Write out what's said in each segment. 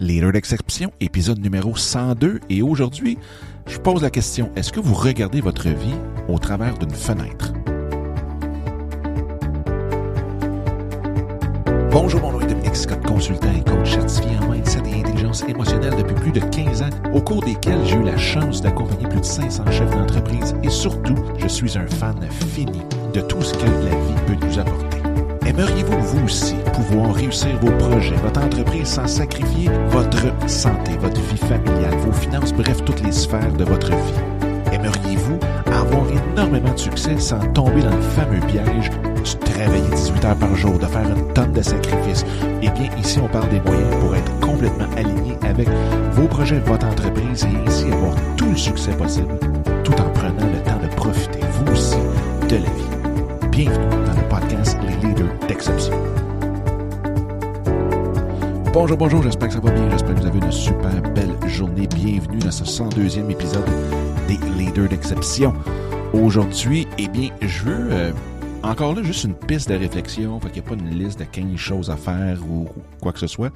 Leader d'exception, épisode numéro 102. Et aujourd'hui, je pose la question, est-ce que vous regardez votre vie au travers d'une fenêtre? Bonjour, mon nom est Dominique Scott, consultant et coach certifié en mindset et intelligence émotionnelle depuis plus de 15 ans, au cours desquels j'ai eu la chance d'accompagner plus de 500 chefs d'entreprise et surtout, je suis un fan fini de tout ce que la vie peut nous apporter. Aimeriez-vous, vous aussi, pouvoir réussir vos projets, votre entreprise sans sacrifier votre santé, votre vie familiale, vos finances, bref, toutes les sphères de votre vie? Aimeriez-vous avoir énormément de succès sans tomber dans le fameux piège de travailler 18 heures par jour, de faire une tonne de sacrifices? Eh bien, ici, on parle des moyens pour être complètement aligné avec vos projets, votre entreprise et ainsi avoir tout le succès possible tout en Bonjour, bonjour, j'espère que ça va bien, j'espère que vous avez une super belle journée. Bienvenue dans ce 102e épisode des Leaders d'Exception. Aujourd'hui, eh bien, je veux euh, encore là juste une piste de réflexion, fait qu'il n'y a pas une liste de 15 choses à faire ou, quoi que ce soit,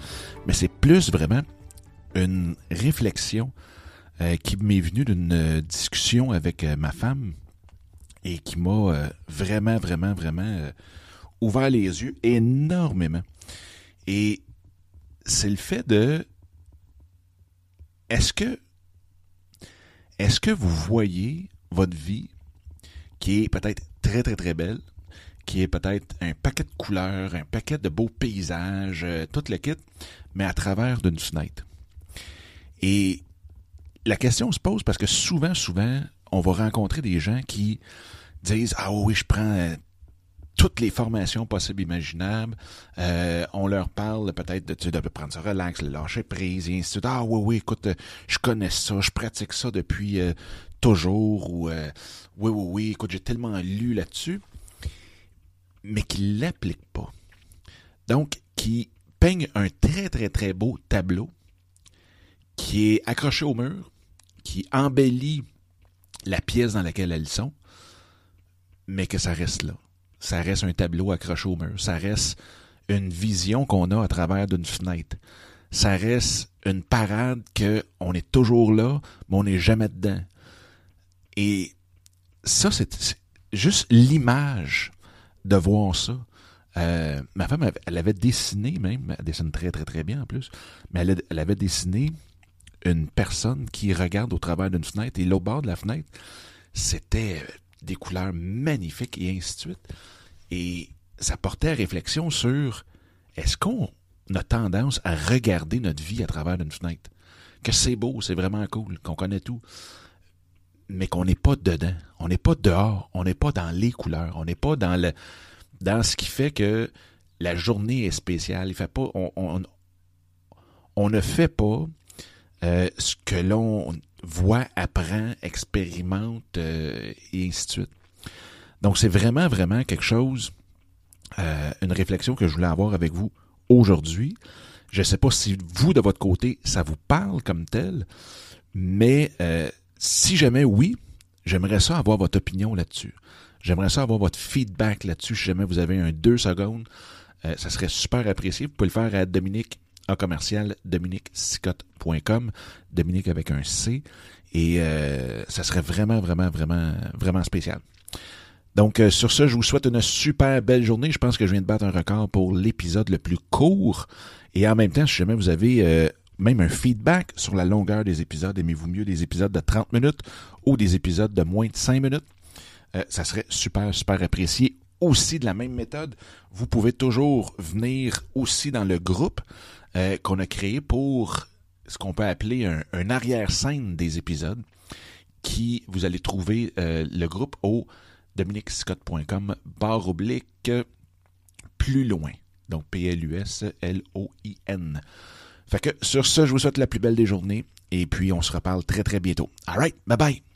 mais c'est plus vraiment une réflexion euh, qui m'est venue d'une euh, discussion avec ma femme et qui m'a vraiment, vraiment, vraiment ouvert les yeux énormément. Et c'est le fait de est-ce que est-ce que vous voyez votre vie qui est peut-être très très très belle, qui est peut-être un paquet de couleurs, un paquet de beaux paysages, euh, tout le kit, mais à travers d'une fenêtre? Et la question se pose parce que souvent, souvent, on va rencontrer des gens qui disent Ah oui, je prends toutes les formations possibles imaginables. Euh, on leur parle peut-être de, de prendre ça relax, le lâcher prise, et ainsi de suite. Ah oui, oui, écoute, euh, je connais ça, je pratique ça depuis euh, toujours, ou oui, oui, oui, écoute, j'ai tellement lu là-dessus, mais qui l'appliquent pas. Donc, qui peignent un très, très, très beau tableau qui est accroché au mur, qui embellit la pièce dans laquelle elles sont, mais que ça reste là. Ça reste un tableau accroché au mur. Ça reste une vision qu'on a à travers d'une fenêtre. Ça reste une parade que on est toujours là, mais on n'est jamais dedans. Et ça, c'est juste l'image de voir ça. Euh, ma femme, elle- avait dessiné même, elle dessine très très très bien en plus, mais elle, avait dessiné une personne qui regarde au travers d'une fenêtre et l'autre bord de la fenêtre, c'était des couleurs magnifiques et ainsi de suite. Et ça portait à réflexion sur est-ce qu'on a tendance à regarder notre vie à travers une fenêtre? Que c'est beau, c'est vraiment cool, qu'on connaît tout, mais qu'on n'est pas dedans, on n'est pas dehors, on n'est pas dans les couleurs, on n'est pas dans le dans ce qui fait que la journée est spéciale. Il fait pas, on, on, on ne fait pas euh, ce que l'on voit, apprend, expérimente euh, et ainsi de suite. Donc c'est vraiment, vraiment quelque chose, euh, une réflexion que je voulais avoir avec vous aujourd'hui. Je ne sais pas si vous, de votre côté, ça vous parle comme tel, mais si jamais oui, j'aimerais ça avoir votre opinion là-dessus. J'aimerais ça avoir votre feedback là-dessus. Si jamais vous avez un deux secondes, ça serait super apprécié. Vous pouvez le faire à Dominique en commercial dominiquesicotte.com, Dominique avec un C, et euh, ça serait vraiment, vraiment, vraiment, vraiment spécial. Donc, euh, sur ce, je vous souhaite une super belle journée. Je pense que je viens de battre un record pour l'épisode le plus court. Et en même temps, si jamais vous avez euh, même un feedback sur la longueur des épisodes, aimez-vous mieux des épisodes de 30 minutes ou des épisodes de moins de 5 minutes, euh, ça serait super, super apprécié. Aussi, de la même méthode, vous pouvez toujours venir aussi dans le groupe euh, qu'on a créé pour ce qu'on peut appeler un, arrière-scène des épisodes, qui vous allez trouver euh, le groupe au dominicscott.com barre oblique plus loin. Donc P-L-U-S-L-O-I-N. Fait que sur ce, je vous souhaite la plus belle des journées et puis on se reparle très très bientôt. All right, bye bye.